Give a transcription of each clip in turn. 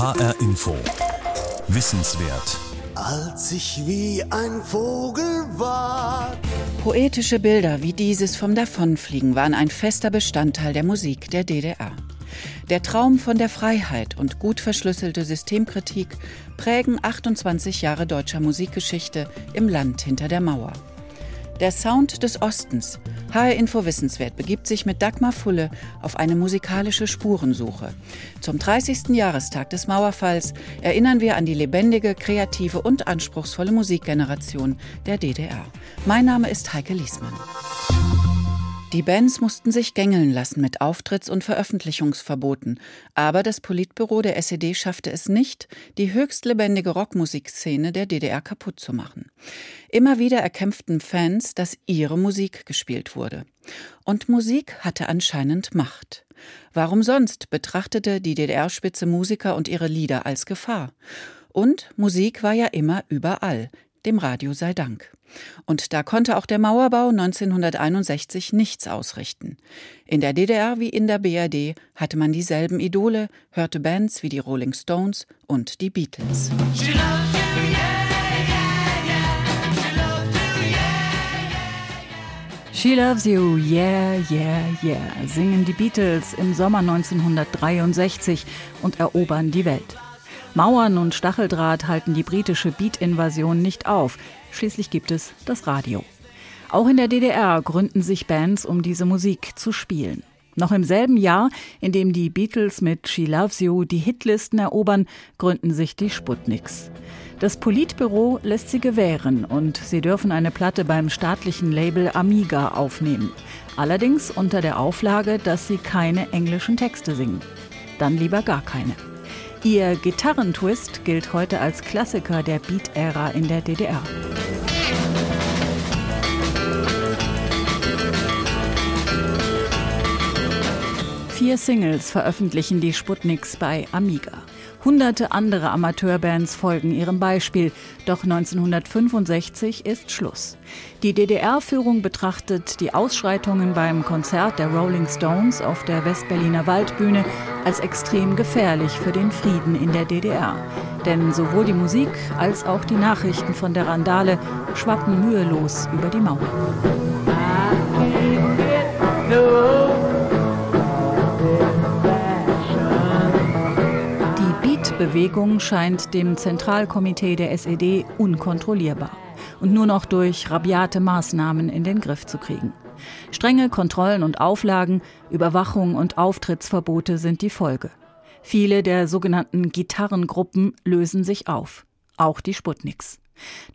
HR Info. Wissenswert. Als ich wie ein Vogel war. Poetische Bilder wie dieses vom Davonfliegen waren ein fester Bestandteil der Musik der DDR. Der Traum von der Freiheit und gut verschlüsselte Systemkritik prägen 28 Jahre deutscher Musikgeschichte im Land hinter der Mauer. Der Sound des Ostens. HR Info Wissenswert begibt sich mit Dagmar Fulle auf eine musikalische Spurensuche. Zum 30. Jahrestag des Mauerfalls erinnern wir an die lebendige, kreative und anspruchsvolle Musikgeneration der DDR. Mein Name ist Heike Liesmann. Die Bands mussten sich gängeln lassen mit Auftritts- und Veröffentlichungsverboten, aber das Politbüro der SED schaffte es nicht, die höchst lebendige Rockmusikszene der DDR kaputt zu machen. Immer wieder erkämpften Fans, dass ihre Musik gespielt wurde. Und Musik hatte anscheinend Macht. Warum sonst betrachtete die DDR-Spitze Musiker und ihre Lieder als Gefahr? Und Musik war ja immer überall, dem Radio sei Dank. Und da konnte auch der Mauerbau 1961 nichts ausrichten. In der DDR wie in der BRD hatte man dieselben Idole, hörte Bands wie die Rolling Stones und die Beatles. She loves you, yeah, yeah, yeah, singen die Beatles im Sommer 1963 und erobern die Welt. Mauern und Stacheldraht halten die britische Beat-Invasion nicht auf. Schließlich gibt es das Radio. Auch in der DDR gründen sich Bands, um diese Musik zu spielen. Noch im selben Jahr, in dem die Beatles mit She Loves You die Hitlisten erobern, gründen sich die Sputniks. Das Politbüro lässt sie gewähren und sie dürfen eine Platte beim staatlichen Label Amiga aufnehmen. Allerdings unter der Auflage, dass sie keine englischen Texte singen. Dann lieber gar keine. Ihr Gitarrentwist gilt heute als Klassiker der Beat-Ära in der DDR. Vier Singles veröffentlichen die Sputniks bei Amiga. Hunderte andere Amateurbands folgen ihrem Beispiel, doch 1965 ist Schluss. Die DDR-Führung betrachtet die Ausschreitungen beim Konzert der Rolling Stones auf der Westberliner Waldbühne als extrem gefährlich für den Frieden in der DDR. Denn sowohl die Musik als auch die Nachrichten von der Randale schwappen mühelos über die Mauer. Bewegung scheint dem Zentralkomitee der SED unkontrollierbar und nur noch durch rabiate Maßnahmen in den Griff zu kriegen. Strenge Kontrollen und Auflagen, Überwachung und Auftrittsverbote sind die Folge. Viele der sogenannten Gitarrengruppen lösen sich auf, auch die Sputniks.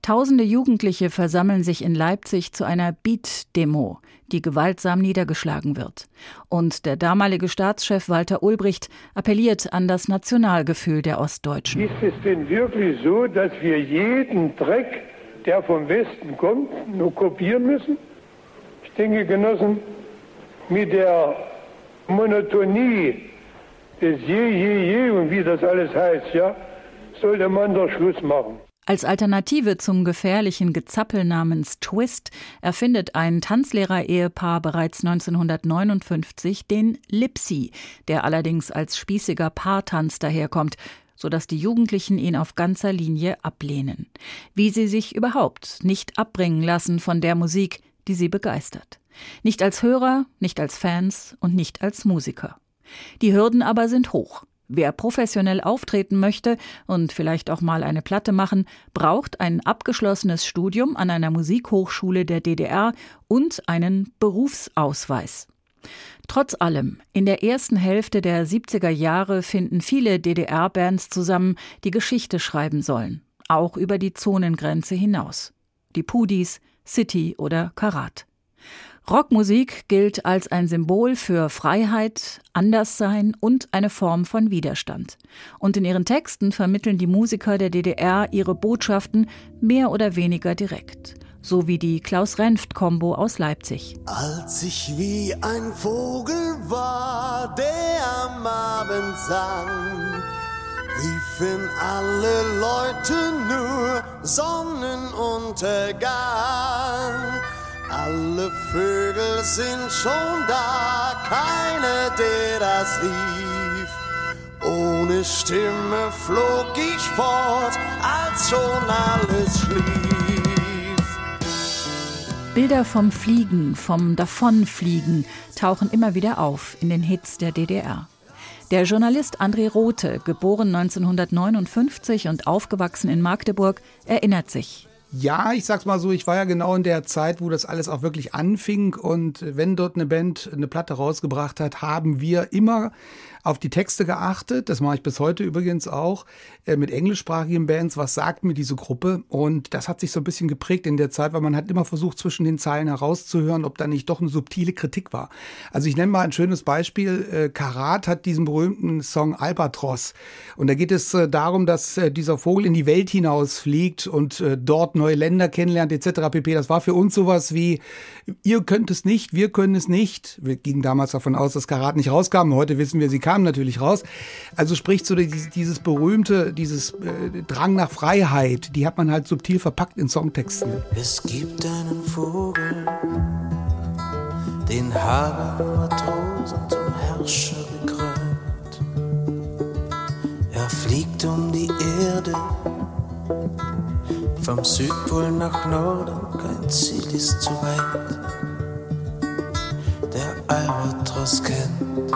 Tausende Jugendliche versammeln sich in Leipzig zu einer Beat-Demo, die gewaltsam niedergeschlagen wird. Und der damalige Staatschef Walter Ulbricht appelliert an das Nationalgefühl der Ostdeutschen. Ist es denn wirklich so, dass wir jeden Dreck, der vom Westen kommt, nur kopieren müssen? Ich denke, Genossen, mit der Monotonie des Je, Je, Je und wie das alles heißt, ja, sollte man doch Schluss machen. Als Alternative zum gefährlichen Gezappel namens Twist erfindet ein Tanzlehrer-Ehepaar bereits 1959 den Lipsy, der allerdings als spießiger Paartanz daherkommt, sodass die Jugendlichen ihn auf ganzer Linie ablehnen. Wie sie sich überhaupt nicht abbringen lassen von der Musik, die sie begeistert. Nicht als Hörer, nicht als Fans und nicht als Musiker. Die Hürden aber sind hoch. Wer professionell auftreten möchte und vielleicht auch mal eine Platte machen, braucht ein abgeschlossenes Studium an einer Musikhochschule der DDR und einen Berufsausweis. Trotz allem, in der ersten Hälfte der 70er Jahre finden viele DDR-Bands zusammen, die Geschichte schreiben sollen, auch über die Zonengrenze hinaus. Die Pudis, City oder Karat. Rockmusik gilt als ein Symbol für Freiheit, Anderssein und eine Form von Widerstand. Und in ihren Texten vermitteln die Musiker der DDR ihre Botschaften mehr oder weniger direkt. So wie die Klaus-Renft-Kombo aus Leipzig. Als ich wie ein Vogel war, der am Abend sang, riefen alle Leute nur Sonnenuntergang. Alle Vögel sind schon da, keiner, der das rief. Oh, ohne Stimme flog ich fort, als schon alles schlief. Bilder vom Fliegen, vom Davonfliegen tauchen immer wieder auf in den Hits der DDR. Der Journalist André Rothe, geboren 1959 und aufgewachsen in Magdeburg, erinnert sich. Ja, ich sag's mal so, ich war ja genau in der Zeit, wo das alles auch wirklich anfing. Und wenn dort eine Band eine Platte rausgebracht hat, haben wir immer auf die Texte geachtet. Das mache ich bis heute übrigens auch äh, mit englischsprachigen Bands. Was sagt mir diese Gruppe? Und das hat sich so ein bisschen geprägt in der Zeit, weil man hat immer versucht, zwischen den Zeilen herauszuhören, ob da nicht doch eine subtile Kritik war. Also ich nenne mal ein schönes Beispiel. Äh, Karat hat diesen berühmten Song Albatros. Und da geht es äh, darum, dass äh, dieser Vogel in die Welt hinausfliegt und äh, dort neue Länder kennenlernt etc. pp. Das war für uns sowas wie, ihr könnt es nicht, wir können es nicht. Wir gingen damals davon aus, dass Karat nicht rauskam. Heute wissen wir, sie kam natürlich raus. Also spricht so dieses, dieses berühmte, dieses äh, Drang nach Freiheit, die hat man halt subtil verpackt in Songtexten. Es gibt einen Vogel, den haben Matrosen zum Herrscher gekrönt. Er fliegt um die Erde, vom Südpol nach Norden, kein Ziel ist zu weit. Der Albatros kennt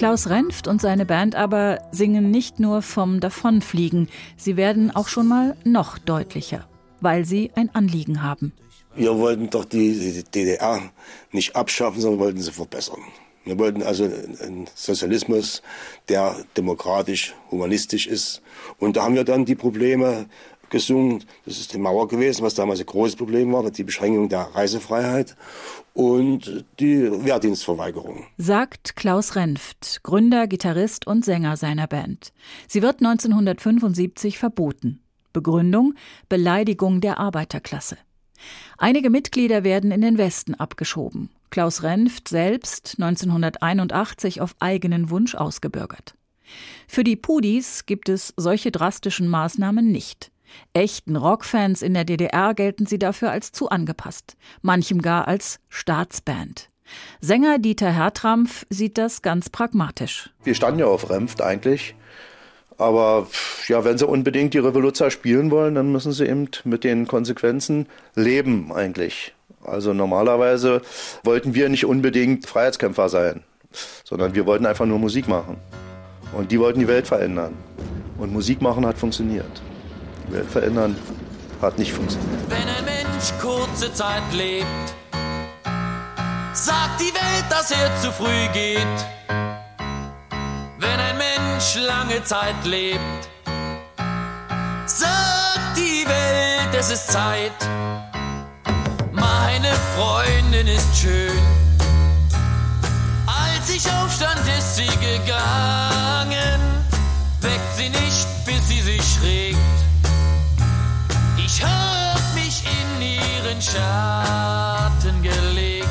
Klaus Renft und seine Band aber singen nicht nur vom Davonfliegen, sie werden auch schon mal noch deutlicher, weil sie ein Anliegen haben. Wir wollten doch die DDR nicht abschaffen, sondern wollten sie verbessern. Wir wollten also einen Sozialismus, der demokratisch, humanistisch ist. Und da haben wir dann die Probleme gesungen. Das ist die Mauer gewesen, was damals ein großes Problem war, die Beschränkung der Reisefreiheit und die Wehrdienstverweigerung. Sagt Klaus Renft, Gründer, Gitarrist und Sänger seiner Band. Sie wird 1975 verboten. Begründung Beleidigung der Arbeiterklasse. Einige Mitglieder werden in den Westen abgeschoben. Klaus Renft selbst 1981 auf eigenen Wunsch ausgebürgert. Für die Pudis gibt es solche drastischen Maßnahmen nicht. Echten Rockfans in der DDR gelten sie dafür als zu angepasst, manchem gar als Staatsband. Sänger Dieter Hertrampf sieht das ganz pragmatisch. Wir standen ja auf Renft eigentlich. Aber ja, wenn sie unbedingt die Revolution spielen wollen, dann müssen sie eben mit den Konsequenzen leben eigentlich. Also normalerweise wollten wir nicht unbedingt Freiheitskämpfer sein, sondern wir wollten einfach nur Musik machen. Und die wollten die Welt verändern. Und Musik machen hat funktioniert. Welt verändern hat nicht funktioniert. Wenn ein Mensch kurze Zeit lebt, sagt die Welt, dass er zu früh geht. Wenn ein Mensch lange Zeit lebt, sagt die Welt, es ist Zeit. Meine Freundin ist schön. Als ich aufstand, ist sie gegangen. Weckt sie nicht, bis sie sich regt. Ich hab mich in ihren Schatten gelegt.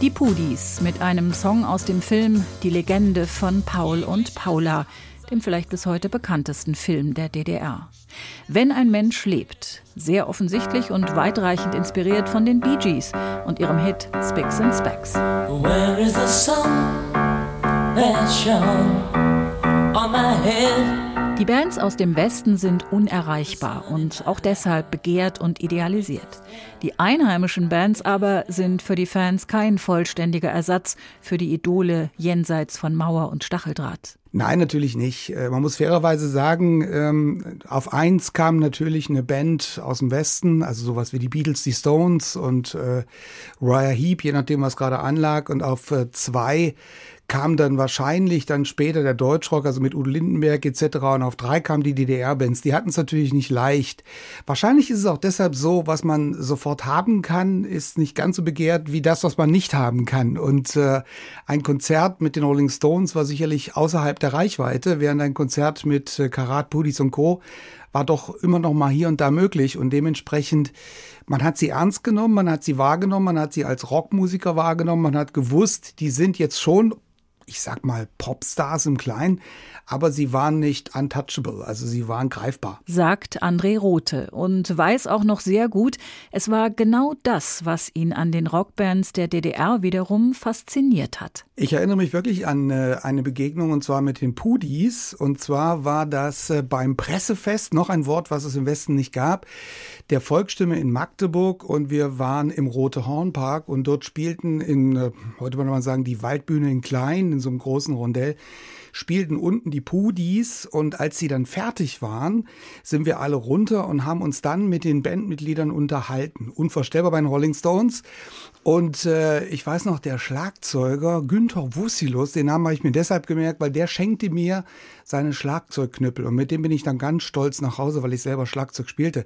Die Pudis mit einem Song aus dem Film Die Legende von Paul und Paula, dem vielleicht bis heute bekanntesten Film der DDR. Wenn ein Mensch lebt, sehr offensichtlich und weitreichend inspiriert von den Bee Gees und ihrem Hit Spicks and Specks. Where is the sun that shone on my head? Die Bands aus dem Westen sind unerreichbar und auch deshalb begehrt und idealisiert. Die einheimischen Bands aber sind für die Fans kein vollständiger Ersatz für die Idole jenseits von Mauer und Stacheldraht. Nein, natürlich nicht. Äh, Man muss fairerweise sagen, ähm, auf eins kam natürlich eine Band aus dem Westen, also sowas wie die Beatles, die Stones und äh, Raya Heep, je nachdem, was gerade anlag. Und auf äh, zwei kam dann wahrscheinlich dann später der Deutschrock, also mit Udo Lindenberg etc. Und auf drei kamen die DDR-Bands. Die hatten es natürlich nicht leicht. Wahrscheinlich ist es auch deshalb so, was man sofort haben kann, ist nicht ganz so begehrt wie das, was man nicht haben kann. Und äh, ein Konzert mit den Rolling Stones war sicherlich außerhalb der Reichweite, während ein Konzert mit äh, Karat, Pudis und Co. war doch immer noch mal hier und da möglich. Und dementsprechend man hat sie ernst genommen, man hat sie wahrgenommen, man hat sie als Rockmusiker wahrgenommen, man hat gewusst, die sind jetzt schon ich sag mal, Popstars im Kleinen, aber sie waren nicht untouchable, also sie waren greifbar. Sagt André Rothe und weiß auch noch sehr gut, es war genau das, was ihn an den Rockbands der DDR wiederum fasziniert hat. Ich erinnere mich wirklich an äh, eine Begegnung und zwar mit den Pudis und zwar war das äh, beim Pressefest, noch ein Wort, was es im Westen nicht gab, der Volksstimme in Magdeburg und wir waren im Rote Hornpark und dort spielten in, äh, heute würde man sagen, die Waldbühne in Klein, in so einem großen Rondell, spielten unten die Pudis und als sie dann fertig waren, sind wir alle runter und haben uns dann mit den Bandmitgliedern unterhalten. Unvorstellbar bei den Rolling Stones. Und äh, ich weiß noch, der Schlagzeuger Günther Wussilus, den Namen habe ich mir deshalb gemerkt, weil der schenkte mir seine Schlagzeugknüppel und mit dem bin ich dann ganz stolz nach Hause, weil ich selber Schlagzeug spielte.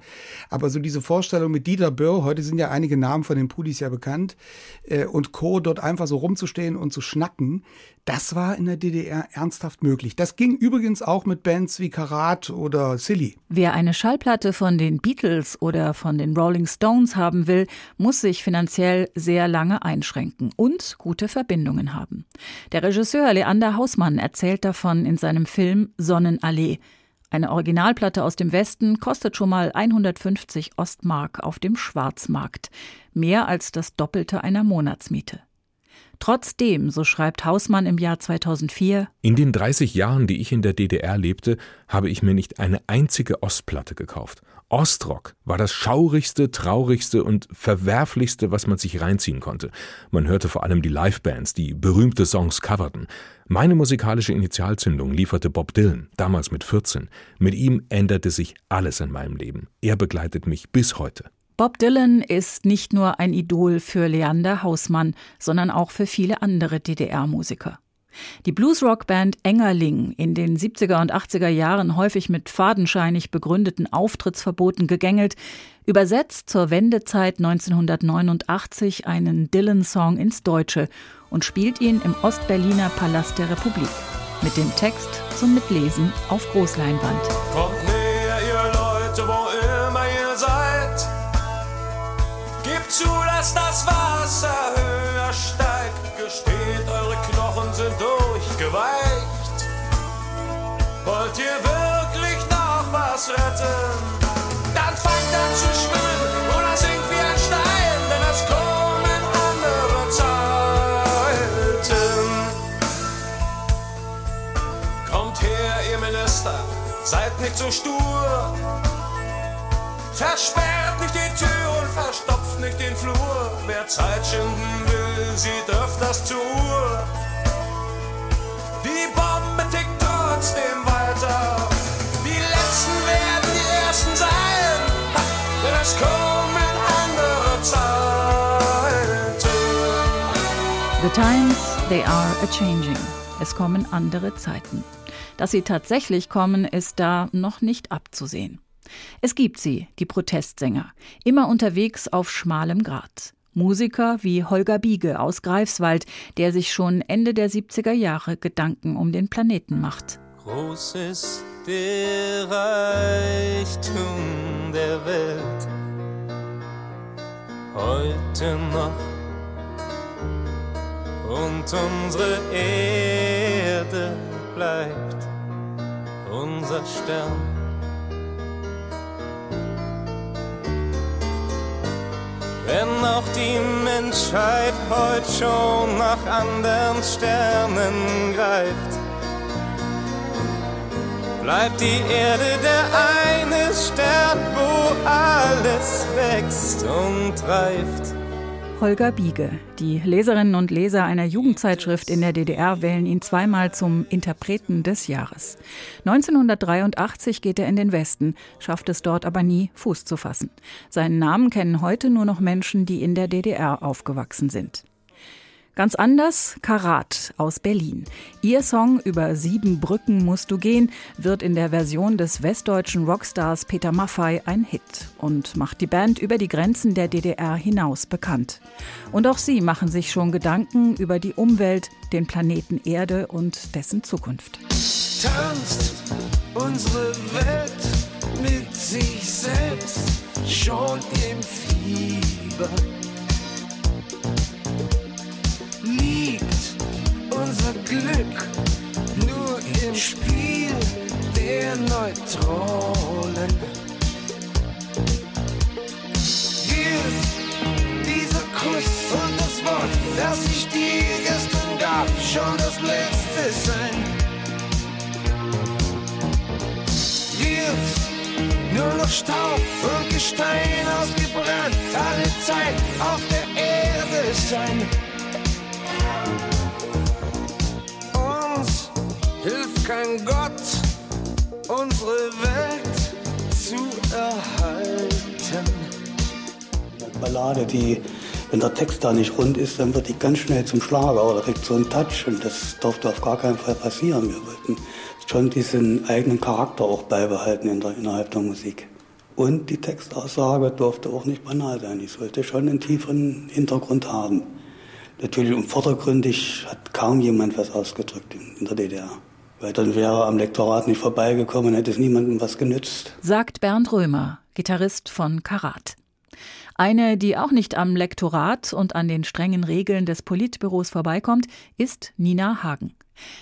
Aber so diese Vorstellung mit Dieter Böhr, heute sind ja einige Namen von den Pudis ja bekannt, äh, und Co. dort einfach so rumzustehen und zu schnacken, das war in der DDR ernsthaft möglich. Das ging übrigens auch mit Bands wie Karat oder Silly. Wer eine Schallplatte von den Beatles oder von den Rolling Stones haben will, muss sich finanziell sehr lange einschränken und gute Verbindungen haben. Der Regisseur Leander Hausmann erzählt davon in seinem Film Sonnenallee. Eine Originalplatte aus dem Westen kostet schon mal 150 Ostmark auf dem Schwarzmarkt, mehr als das Doppelte einer Monatsmiete. Trotzdem, so schreibt Hausmann im Jahr 2004, In den 30 Jahren, die ich in der DDR lebte, habe ich mir nicht eine einzige Ostplatte gekauft. Ostrock war das schaurigste, traurigste und verwerflichste, was man sich reinziehen konnte. Man hörte vor allem die Livebands, die berühmte Songs coverten. Meine musikalische Initialzündung lieferte Bob Dylan, damals mit 14. Mit ihm änderte sich alles in meinem Leben. Er begleitet mich bis heute. Bob Dylan ist nicht nur ein Idol für Leander Hausmann, sondern auch für viele andere DDR-Musiker. Die Bluesrock-Band Engerling, in den 70er und 80er Jahren häufig mit fadenscheinig begründeten Auftrittsverboten gegängelt, übersetzt zur Wendezeit 1989 einen Dylan-Song ins Deutsche und spielt ihn im Ostberliner Palast der Republik. Mit dem Text zum Mitlesen auf Großleinwand. Kommt das Wasser höher steigt. Gesteht, eure Knochen sind durchgeweicht. Wollt ihr wirklich noch was retten? Dann fangt an zu schwimmen oder sinkt wie ein Stein, denn es kommen andere Zeiten. Kommt her, ihr Minister, seid nicht so stur. Versperrt nicht die Tür und verstopft nicht den Flur. Wer Zeit schinden will, sieht öfters zur Uhr. Die Bombe tickt trotzdem weiter. Die Letzten werden die Ersten sein. Denn es kommen andere Zeiten. The times, they are a changing. Es kommen andere Zeiten. Dass sie tatsächlich kommen, ist da noch nicht abzusehen. Es gibt sie, die Protestsänger, immer unterwegs auf schmalem Grat. Musiker wie Holger Biege aus Greifswald, der sich schon Ende der 70er Jahre Gedanken um den Planeten macht. Groß ist der Reichtum der Welt. Heute noch. Und unsere Erde bleibt unser Stern. Wenn auch die Menschheit heute schon nach anderen Sternen greift, bleibt die Erde der eine Stern, wo alles wächst und reift. Holger Biege. Die Leserinnen und Leser einer Jugendzeitschrift in der DDR wählen ihn zweimal zum Interpreten des Jahres. 1983 geht er in den Westen, schafft es dort aber nie, Fuß zu fassen. Seinen Namen kennen heute nur noch Menschen, die in der DDR aufgewachsen sind. Ganz anders Karat aus Berlin. Ihr Song über sieben Brücken musst du gehen wird in der Version des westdeutschen Rockstars Peter Maffay ein Hit und macht die Band über die Grenzen der DDR hinaus bekannt. Und auch sie machen sich schon Gedanken über die Umwelt, den Planeten Erde und dessen Zukunft. tanzt unsere Welt mit sich selbst schon im Fieber. unser Glück nur im Spiel der Neutronen. Gilt dieser Kuss und das Wort, das ich dir gestern gab, schon das letzte sein? Wird nur noch Staub und Gestein ausgebrannt, alle Zeit auf der Erde sein? Kein Gott, unsere Welt zu erhalten. Ballade, die, wenn der Text da nicht rund ist, dann wird die ganz schnell zum Schlager oder kriegt so einen Touch und das durfte auf gar keinen Fall passieren. Wir wollten schon diesen eigenen Charakter auch beibehalten in der, innerhalb der Musik. Und die Textaussage durfte auch nicht banal sein. Die sollte schon einen tieferen Hintergrund haben. Natürlich und vordergründig hat kaum jemand was ausgedrückt in der DDR. Weil dann wäre am Lektorat nicht vorbeigekommen, hätte es niemandem was genützt. Sagt Bernd Römer, Gitarrist von Karat. Eine, die auch nicht am Lektorat und an den strengen Regeln des Politbüros vorbeikommt, ist Nina Hagen.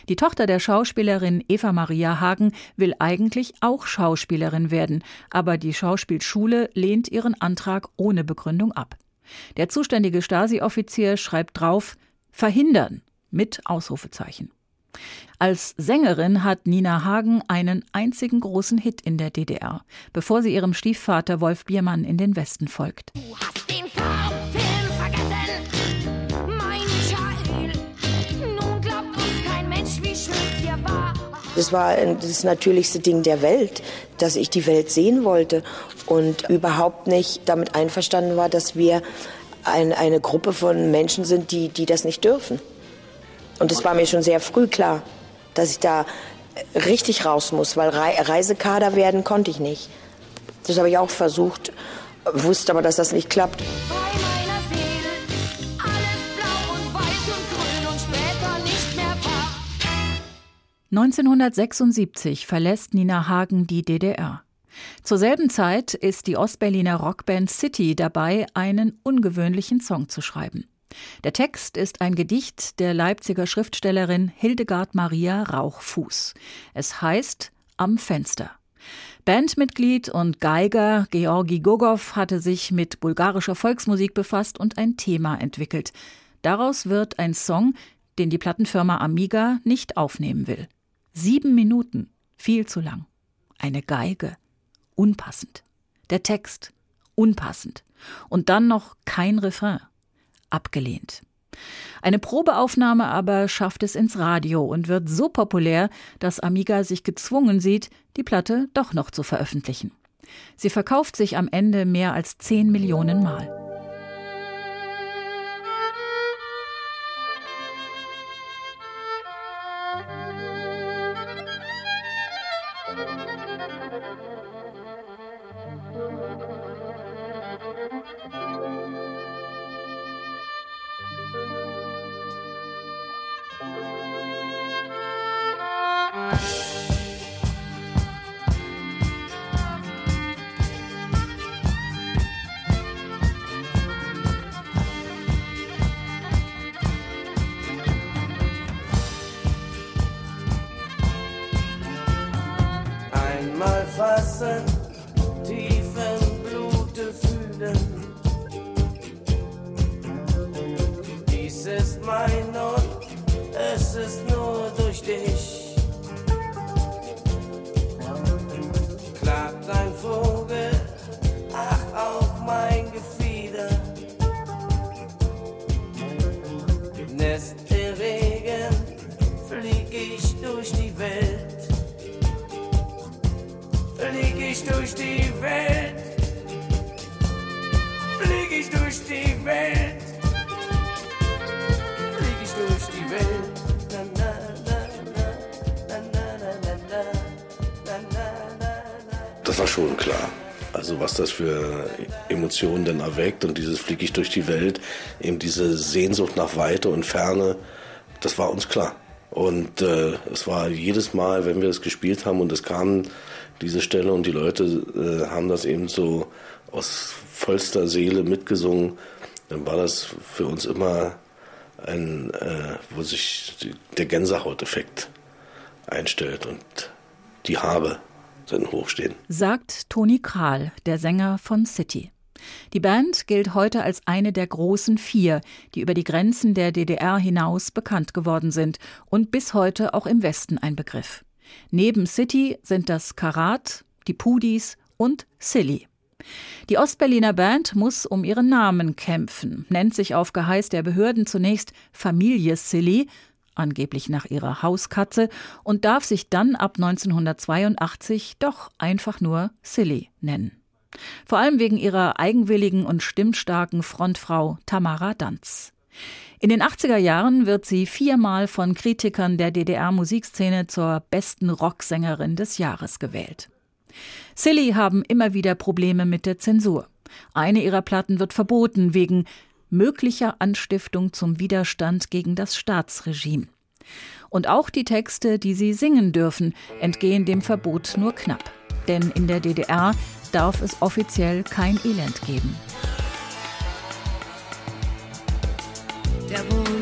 Die Tochter der Schauspielerin Eva Maria Hagen will eigentlich auch Schauspielerin werden, aber die Schauspielschule lehnt ihren Antrag ohne Begründung ab. Der zuständige Stasi-Offizier schreibt drauf Verhindern mit Ausrufezeichen. Als Sängerin hat Nina Hagen einen einzigen großen Hit in der DDR, bevor sie ihrem Stiefvater Wolf Biermann in den Westen folgt. Du hast den Farbfilm vergessen, mein Michael. Nun glaubt uns kein Mensch, wie schön hier war. Das war das natürlichste Ding der Welt, dass ich die Welt sehen wollte und überhaupt nicht damit einverstanden war, dass wir ein, eine Gruppe von Menschen sind, die, die das nicht dürfen. Und es war mir schon sehr früh klar, dass ich da richtig raus muss, weil Reisekader werden konnte ich nicht. Das habe ich auch versucht, wusste aber, dass das nicht klappt. 1976 verlässt Nina Hagen die DDR. Zur selben Zeit ist die Ostberliner Rockband City dabei, einen ungewöhnlichen Song zu schreiben. Der Text ist ein Gedicht der Leipziger Schriftstellerin Hildegard Maria Rauchfuß. Es heißt Am Fenster. Bandmitglied und Geiger Georgi Gogow hatte sich mit bulgarischer Volksmusik befasst und ein Thema entwickelt. Daraus wird ein Song, den die Plattenfirma Amiga nicht aufnehmen will. Sieben Minuten, viel zu lang. Eine Geige, unpassend. Der Text, unpassend. Und dann noch kein Refrain. Abgelehnt. Eine Probeaufnahme aber schafft es ins Radio und wird so populär, dass Amiga sich gezwungen sieht, die Platte doch noch zu veröffentlichen. Sie verkauft sich am Ende mehr als 10 Millionen Mal. closest das für Emotionen denn erweckt und dieses Flieg ich durch die Welt, eben diese Sehnsucht nach Weite und Ferne, das war uns klar. Und äh, es war jedes Mal, wenn wir es gespielt haben und es kam diese Stelle und die Leute äh, haben das eben so aus vollster Seele mitgesungen, dann war das für uns immer ein, äh, wo sich die, der Gänsehauteffekt einstellt und die Habe sollten hochstehen. Sagt Toni Kral, der Sänger von City. Die Band gilt heute als eine der großen vier, die über die Grenzen der DDR hinaus bekannt geworden sind und bis heute auch im Westen ein Begriff. Neben City sind das Karat, die Pudis und Silly. Die Ostberliner Band muss um ihren Namen kämpfen, nennt sich auf Geheiß der Behörden zunächst Familie Silly, angeblich nach ihrer Hauskatze, und darf sich dann ab 1982 doch einfach nur Silly nennen. Vor allem wegen ihrer eigenwilligen und stimmstarken Frontfrau Tamara Danz. In den 80er Jahren wird sie viermal von Kritikern der DDR-Musikszene zur besten Rocksängerin des Jahres gewählt. Silly haben immer wieder Probleme mit der Zensur. Eine ihrer Platten wird verboten wegen möglicher Anstiftung zum Widerstand gegen das Staatsregime. Und auch die Texte, die sie singen dürfen, entgehen dem Verbot nur knapp. Denn in der DDR darf es offiziell kein Elend geben. Der Wohnblock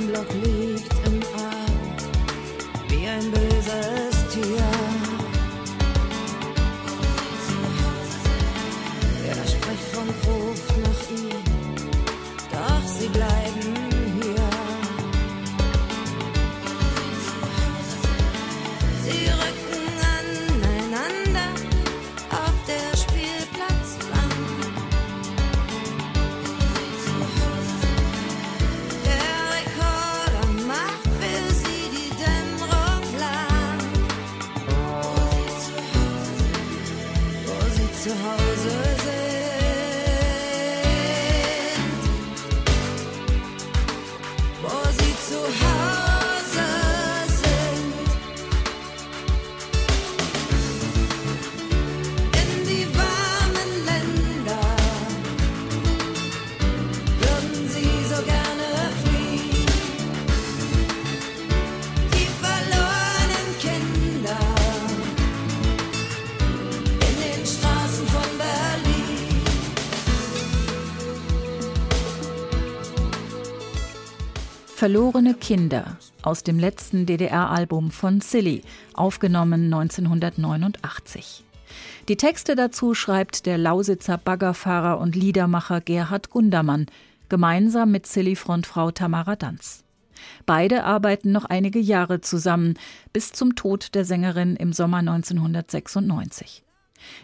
Verlorene Kinder aus dem letzten DDR-Album von Silly, aufgenommen 1989. Die Texte dazu schreibt der Lausitzer Baggerfahrer und Liedermacher Gerhard Gundermann, gemeinsam mit Silly-Frontfrau Tamara Danz. Beide arbeiten noch einige Jahre zusammen, bis zum Tod der Sängerin im Sommer 1996.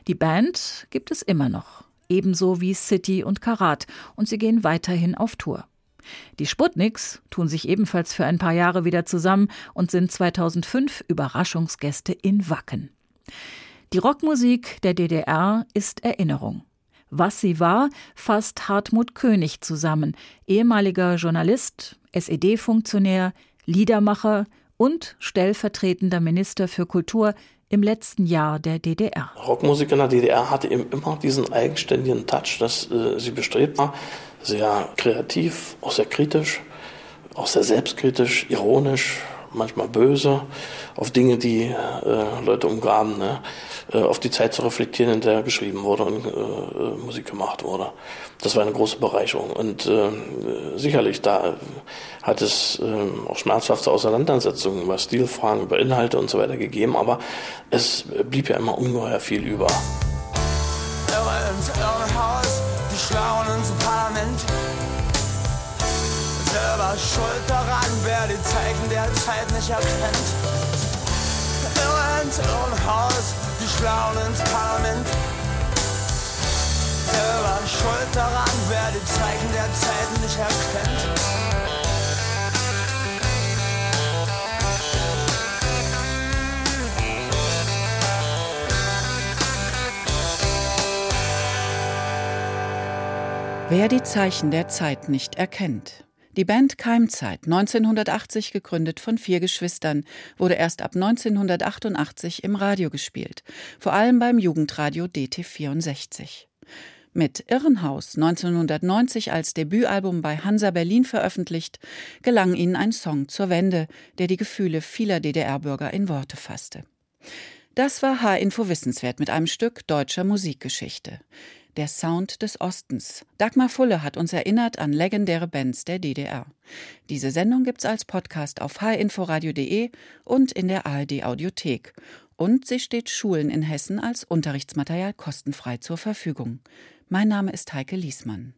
Die Band gibt es immer noch, ebenso wie City und Karat, und sie gehen weiterhin auf Tour. Die Sputniks tun sich ebenfalls für ein paar Jahre wieder zusammen und sind 2005 Überraschungsgäste in Wacken. Die Rockmusik der DDR ist Erinnerung. Was sie war, fasst Hartmut König zusammen, ehemaliger Journalist, SED-Funktionär, Liedermacher und stellvertretender Minister für Kultur im letzten Jahr der DDR. Rockmusik in der DDR hatte eben immer diesen eigenständigen Touch, dass äh, sie bestrebt war, sehr kreativ, auch sehr kritisch, auch sehr selbstkritisch, ironisch, manchmal böse, auf Dinge, die äh, Leute umgaben, ne? äh, auf die Zeit zu reflektieren, in der geschrieben wurde und äh, Musik gemacht wurde. Das war eine große Bereicherung. Und äh, sicherlich, da hat es äh, auch schmerzhafte Auseinandersetzungen über Stilfragen, über Inhalte und so weiter gegeben, aber es blieb ja immer ungeheuer viel über. Irre ins Selber schuld daran, wer die Zeichen der Zeit nicht erkennt. Irre ins Irrenhaus, die Schlauen ins Parlament. Selber schuld daran, wer die Zeichen der Zeit nicht erkennt. Wer die Zeichen der Zeit nicht erkennt. Die Band Keimzeit, 1980 gegründet von vier Geschwistern, wurde erst ab 1988 im Radio gespielt, vor allem beim Jugendradio DT64. Mit Irrenhaus, 1990 als Debütalbum bei Hansa Berlin veröffentlicht, gelang ihnen ein Song zur Wende, der die Gefühle vieler DDR-Bürger in Worte fasste. Das war H-Info Wissenswert mit einem Stück deutscher Musikgeschichte. Der Sound des Ostens. Dagmar Fulle hat uns erinnert an legendäre Bands der DDR. Diese Sendung gibt's als Podcast auf hinforadio.de und in der ARD Audiothek. Und sie steht Schulen in Hessen als Unterrichtsmaterial kostenfrei zur Verfügung. Mein Name ist Heike Liesmann.